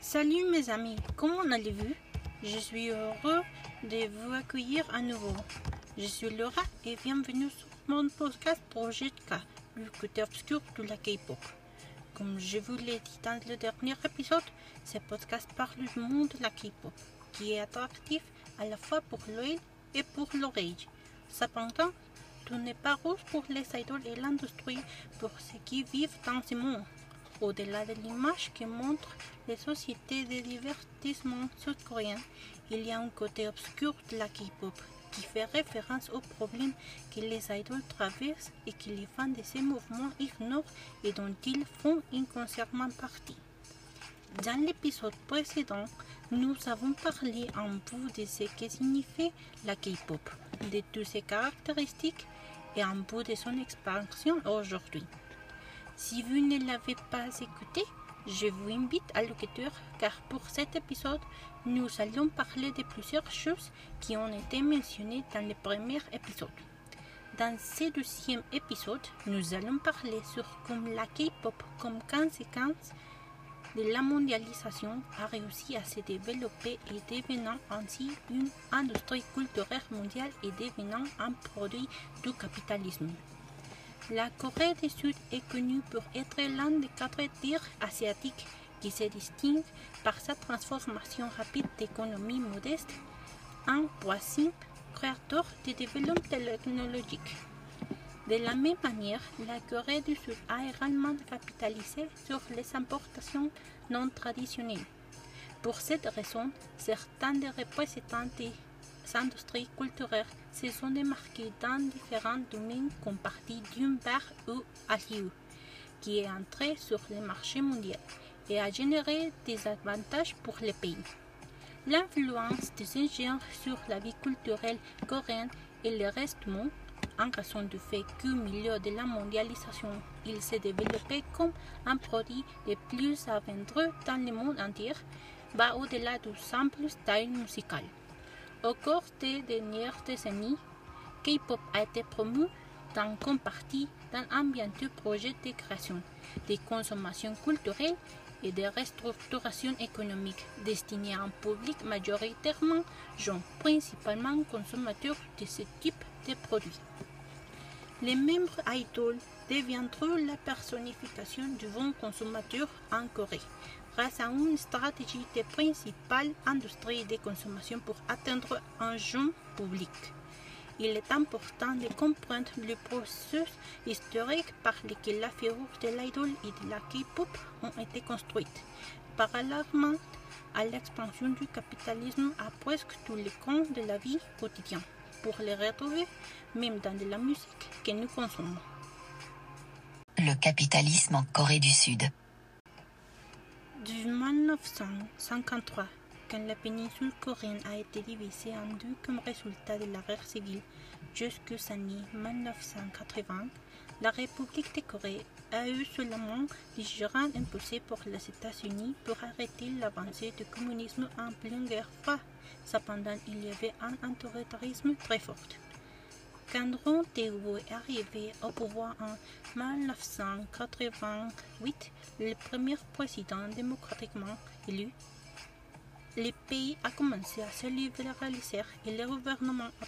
Salut mes amis, comment allez-vous? Je suis heureux de vous accueillir à nouveau. Je suis Laura et bienvenue sur mon podcast Projet K, le côté obscur de la K-pop. Comme je vous l'ai dit dans le dernier épisode, ce podcast parle du monde de la K-pop, qui est attractif à la fois pour l'œil et pour l'oreille. Cependant, tout n'est pas rose pour les idoles et l'industrie pour ceux qui vivent dans ce monde. Au-delà de l'image que montrent les sociétés de divertissement sud-coréennes, il y a un côté obscur de la K-pop qui fait référence aux problèmes que les idoles traversent et que les fans de ces mouvements ignorent et dont ils font inconsciemment partie. Dans l'épisode précédent, nous avons parlé en bout de ce que signifie la K-pop, de toutes ses caractéristiques et en bout de son expansion aujourd'hui. Si vous ne l'avez pas écouté, je vous invite à l'écouter car pour cet épisode, nous allons parler de plusieurs choses qui ont été mentionnées dans le premier épisode. Dans ce deuxième épisode, nous allons parler sur comment la K-pop, comme conséquence de la mondialisation, a réussi à se développer et devenant ainsi une industrie culturelle mondiale et devenant un produit du capitalisme. La Corée du Sud est connue pour être l'un des quatre tirs asiatiques qui se distingue par sa transformation rapide d'économie modeste en voisin créateur de développement technologique. De la même manière, la Corée du Sud a également capitalisé sur les importations non traditionnelles. Pour cette raison, certains des représentants des industries culturelles se sont démarqués dans différents domaines comme partie d'une ou Hallyu, qui est entré sur le marché mondial et a généré des avantages pour les pays. L'influence des ingénieurs sur la vie culturelle coréenne et le reste du monde, en raison du fait qu'au milieu de la mondialisation, il s'est développé comme un produit des plus à vendre dans le monde entier, va au-delà du simple style musical. Au cours des dernières décennies, K-pop a été promu dans comme partie d'un ambitieux projet de création, de consommation culturelle de restructuration économique destiné à un public majoritairement jeune, principalement consommateur de ce type de produits. Les membres idoles deviendront la personnification du bon consommateur en Corée grâce à une stratégie de principale industrie de consommation pour atteindre un jeune public. Il est important de comprendre le processus historique par lequel la figure de l'idole et de la K-pop ont été construites, parallèlement à l'expansion du capitalisme à presque tous les camps de la vie quotidienne, pour les retrouver même dans de la musique que nous consommons. Le capitalisme en Corée du Sud. Du 1953, quand la péninsule coréenne a été divisée en deux comme résultat de la guerre civile jusqu'aux années 1980, la République de Corée a eu seulement des gérants imposés par les États-Unis pour arrêter l'avancée du communisme en pleine guerre froide. Cependant, il y avait un autoritarisme très fort. Quand Ron est arrivé au pouvoir en 1988, le premier président démocratiquement élu, le pays a commencé à se libéraliser et le gouvernement a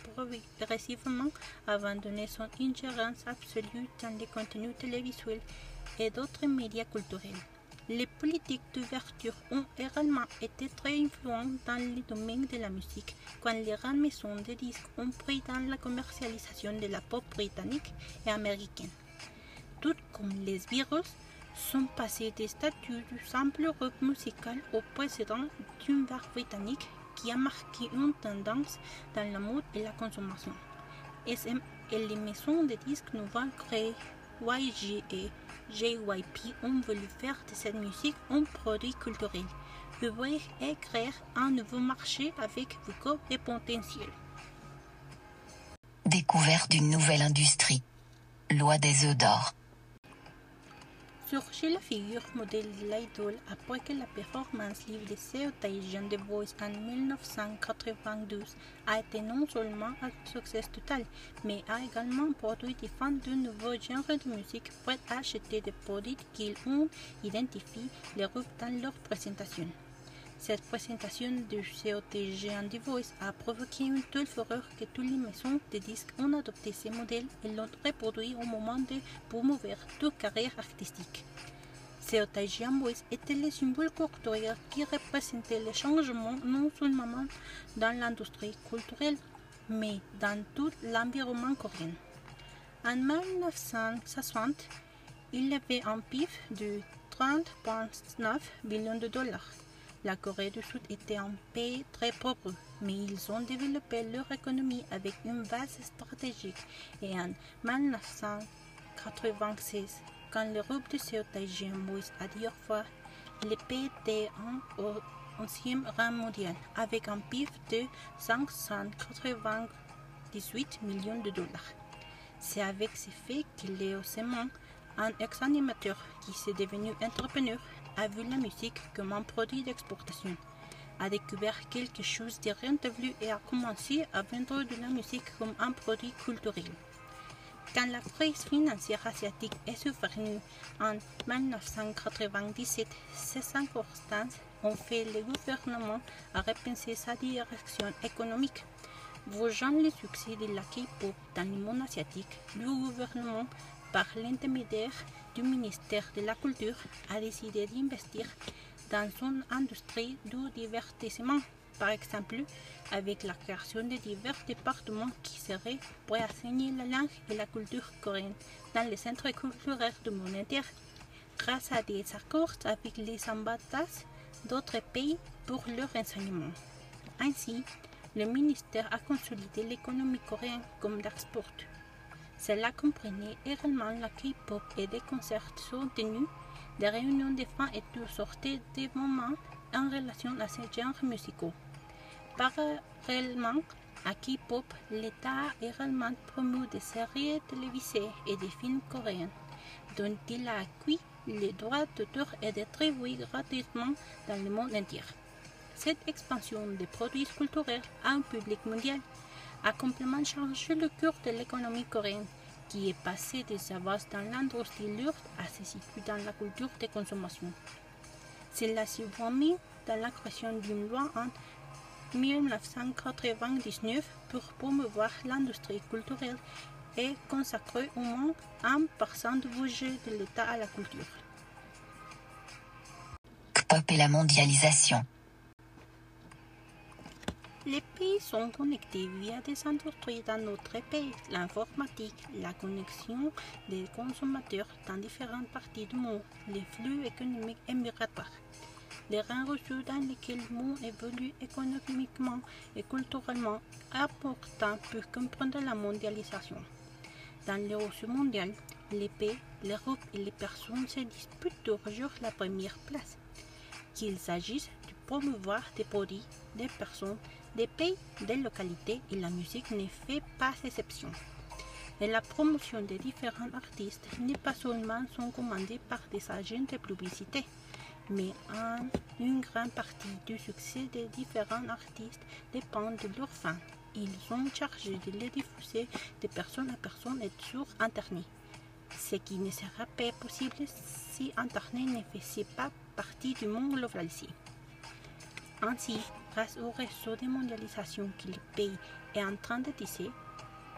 progressivement abandonné son ingérence absolue dans les contenus télévisuels et d'autres médias culturels. Les politiques d'ouverture ont également été très influentes dans le domaine de la musique, quand les grandes maisons de disques ont pris dans la commercialisation de la pop britannique et américaine. Tout comme les virus, sont passés des statuts du simple rock musical au précédent d'une vague britannique qui a marqué une tendance dans la mode et la consommation. SM et les maisons de disques nouvelles créées YG et JYP ont voulu faire de cette musique un produit culturel, ouvrir et créer un nouveau marché avec beaucoup de potentiel. Découverte d'une nouvelle industrie. Loi des œufs d'or. Surgit la figure modèle de l'idole après que la performance live de Taejan The Voice en 1992 a été non seulement un succès total, mais a également produit des fans de nouveaux genres de musique prêts à acheter des produits qu'ils ont identifié les groupes dans leur présentation. Cette présentation de COTG en The Voice a provoqué une telle fureur que toutes les maisons de disques ont adopté ces modèles et l'ont reproduit au moment de promouvoir toute carrière artistique. COTG Voice était le symbole culturel qui représentait les changements non seulement dans l'industrie culturelle, mais dans tout l'environnement coréen. En 1960, il avait un PIB de 30,9 millions de dollars. La Corée du Sud était un pays très pauvre, mais ils ont développé leur économie avec une base stratégique. Et en 1996, quand l'Europe de Taiji Moïse a dit au revoir, le pays était en 11e rang mondial, avec un PIB de 598 millions de dollars. C'est avec ces faits que Léo Seman, un ex-animateur qui s'est devenu entrepreneur, a vu la musique comme un produit d'exportation, a découvert quelque chose de rentable et a commencé à vendre de la musique comme un produit culturel. Quand la crise financière asiatique est survenue en 1997, ces circonstances ont fait le gouvernement à repenser sa direction économique. Voyant le succès de la K-pop dans le monde asiatique, le gouvernement, par l'intermédiaire du ministère de la Culture, a décidé d'investir dans une industrie du divertissement, par exemple avec la création de divers départements qui seraient pour enseigner la langue et la culture coréenne dans les centres culturels du monde entier, grâce à des accords avec les ambassades d'autres pays pour leur enseignement. Ainsi, le ministère a consolidé l'économie coréenne comme d'export. Cela comprenait également la K-pop et des concerts sont tenus, des réunions de fans et toutes sortes d'événements en relation à ces genres musicaux. Parallèlement à K-pop, l'État a également promu des séries télévisées et des films coréens, dont il a acquis les droits d'auteur et distribué gratuitement dans le monde entier. Cette expansion des produits culturels à un public mondial a complètement changé le cours de l'économie coréenne, qui est passée de sa base dans l'industrie lourde à se situer dans la culture de consommation. Cela s'est mis dans la création d'une loi en 1999 pour promouvoir l'industrie culturelle et consacrer au moins 1% du budget de l'État à la culture. K-pop et la mondialisation. Les pays sont connectés via des industries dans notre pays. L'informatique, la connexion des consommateurs dans différentes parties du monde, les flux économiques et migratoires, les reçus dans lesquels le monde évolue économiquement et culturellement important pour comprendre la mondialisation. Dans le reçu mondial, les pays, l'Europe et les personnes se disputent toujours la première place. Qu'il s'agisse de promouvoir des produits, des personnes, des pays, des localités et la musique ne fait pas exception. La promotion des différents artistes n'est pas seulement sont commandée par des agents de publicité, mais une grande partie du succès des différents artistes dépend de leurs fans. Ils sont chargés de les diffuser de personne à personne et sur Internet, ce qui ne sera pas possible si Internet ne faisait pas partie du monde globalisé. Ainsi, grâce au réseau de mondialisation que le pays est en train de tisser,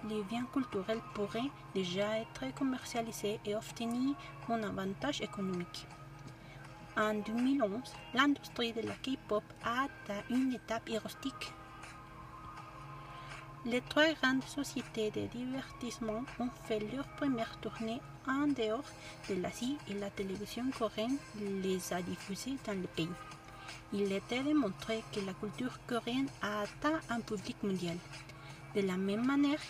les biens culturels pourraient déjà être commercialisés et obtenir un avantage économique. En 2011, l'industrie de la K-pop a atteint une étape héroïque. Les trois grandes sociétés de divertissement ont fait leur première tournée en dehors de l'Asie et la télévision coréenne les a diffusées dans le pays il était démontré que la culture coréenne a atteint un public mondial. De la même manière,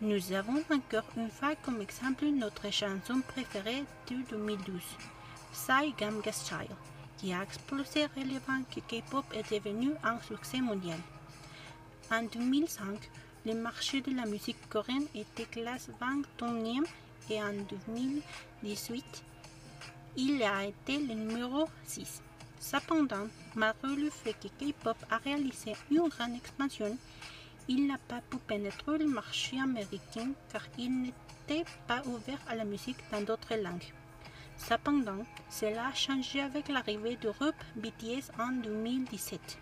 nous avons encore une fois comme exemple notre chanson préférée de 2012, Psy Gamga Style, qui a explosé relevant que K-pop est devenu un succès mondial. En 2005, le marché de la musique coréenne était classe 21e et en 2018, il a été le numéro 6. Cependant, malgré le fait que K-pop a réalisé une grande expansion, il n'a pas pu pénétrer le marché américain car il n'était pas ouvert à la musique dans d'autres langues. Cependant, cela a changé avec l'arrivée du groupe BTS en 2017.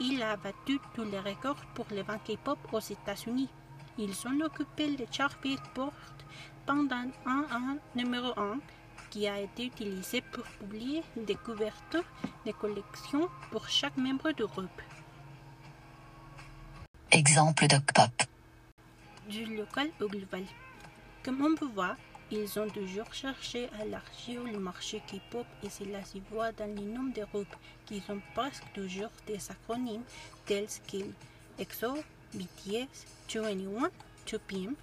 Il a battu tous les records pour les ventes K-pop aux États-Unis. Ils ont occupé le chart Billboard pendant un an numéro 1 qui a été utilisé pour publier des couvertures de collections pour chaque membre du groupe. Exemple d'Ocpop. Du local au global. Comme on peut voir, ils ont toujours cherché à élargir le marché K-pop et cela se voit dans le nombre de groupes qui ont presque toujours des acronymes tels que EXO, BTS, 2NE1, 2PM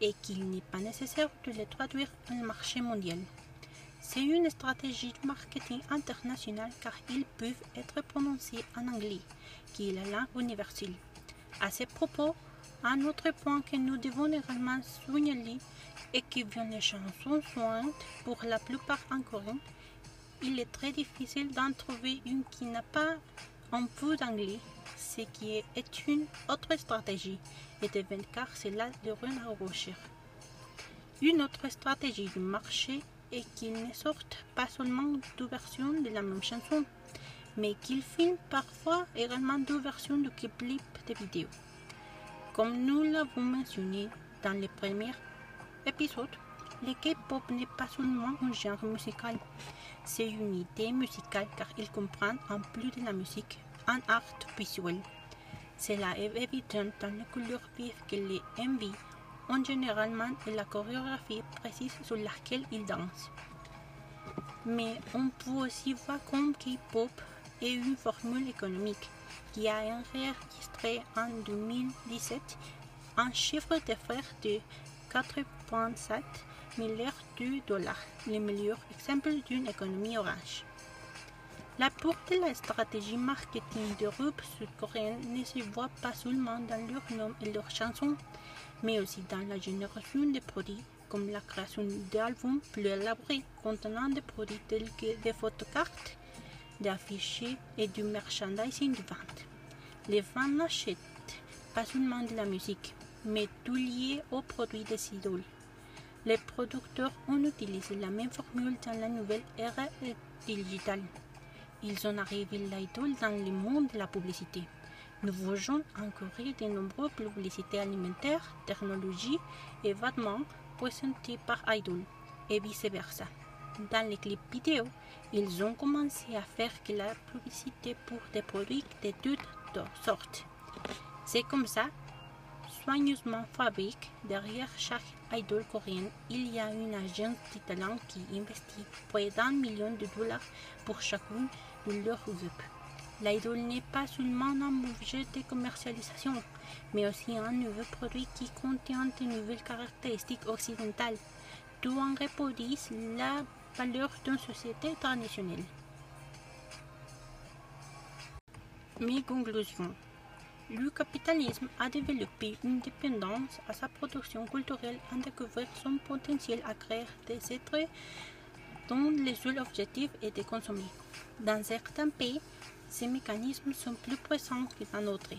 et qu'il n'est pas nécessaire de les traduire dans le marché mondial. C'est une stratégie de marketing internationale car ils peuvent être prononcés en anglais, qui est la langue universelle. À ce propos, un autre point que nous devons également souligner est que bien les chansons sont pour la plupart en coréen, il est très difficile d'en trouver une qui n'a pas un peu d'anglais, ce qui est une autre stratégie et de car cela de à rocher. Une autre stratégie du marché est qu'il ne sorte pas seulement deux versions de la même chanson, mais qu'il filme parfois également deux versions de clip de vidéo. Comme nous l'avons mentionné dans les premiers épisodes, le K-pop n'est pas seulement un genre musical, c'est une idée musicale car il comprend en plus de la musique un art visuel. Cela est évident dans les couleurs vives que les MV ont généralement la chorégraphie précise sur laquelle ils dansent. Mais on peut aussi voir comme K-pop est une formule économique qui a enregistré en 2017 un chiffre d'affaires de 4,7 milliards de dollars, le meilleur exemple d'une économie orange. La porte de la stratégie marketing de groupe sud-coréen ne se voit pas seulement dans leur nom et leurs chansons, mais aussi dans la génération de produits comme la création d'albums plus élaborés contenant des produits tels que des photocartes, des affiches et du merchandising de vente. Les fans n'achètent pas seulement de la musique, mais tout lié aux produits des idoles. Les producteurs ont utilisé la même formule dans la nouvelle ère digitale. Ils ont arrivé l'idole dans le monde de la publicité. Nous voyons encore de nombreuses publicités alimentaires, technologies et vêtements présentées par Idol et vice-versa. Dans les clips vidéo, ils ont commencé à faire que la publicité pour des produits de toutes sortes. C'est comme ça, soigneusement fabriqué, derrière chaque idol coréenne, il y a une agence de qui investit près d'un million de dollars pour chacune de leurs groupes. L'idol n'est pas seulement un objet de commercialisation, mais aussi un nouveau produit qui contient de nouvelles caractéristiques occidentales, tout en reproduisant la valeur d'une société traditionnelle. Mes conclusions. Le capitalisme a développé une dépendance à sa production culturelle en découvert son potentiel à créer des êtres dont le seul objectif est de consommer. Dans certains pays, ces mécanismes sont plus présents que dans d'autres.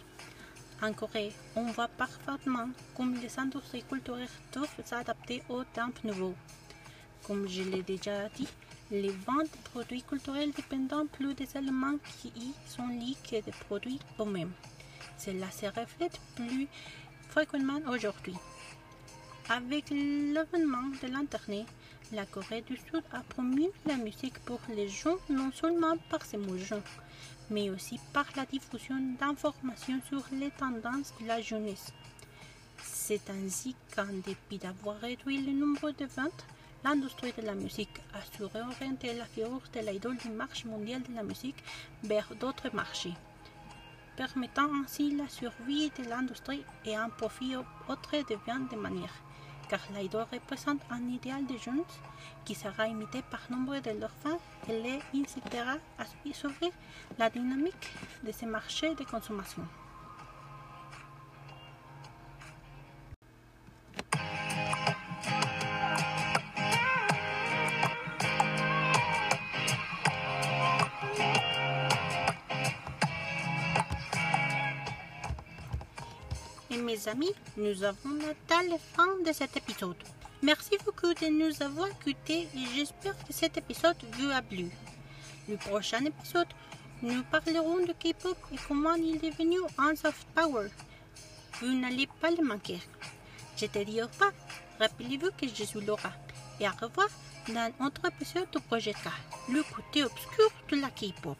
En Corée, on voit parfaitement comme les industries culturelles doivent s'adapter aux temps nouveaux. Comme je l'ai déjà dit, les ventes de produits culturels dépendent plus des éléments qui y sont liés que des produits eux-mêmes. Cela se reflète plus fréquemment aujourd'hui. Avec l'avènement de l'Internet, la Corée du Sud a promu la musique pour les gens non seulement par ses mots mais aussi par la diffusion d'informations sur les tendances de la jeunesse. C'est ainsi qu'en dépit d'avoir réduit le nombre de ventes, l'industrie de la musique a su réorienter la figure de l'idole du marché mondial de la musique vers d'autres marchés, permettant ainsi la survie de l'industrie et un profit autre de de manière car l'idole représente un idéal de jeunes qui sera imité par nombre de leurs fans et les incitera à suivre la dynamique de ce marché de consommation. Amis, nous avons atteint la fin de cet épisode. Merci beaucoup de nous avoir écoutés et j'espère que cet épisode vous a plu. Le prochain épisode, nous parlerons de K-pop et comment il est devenu un soft power. Vous n'allez pas le manquer. Je te dis au revoir. Rappelez-vous que je suis Laura. Et au revoir dans un autre épisode du projet K, le côté obscur de la K-pop.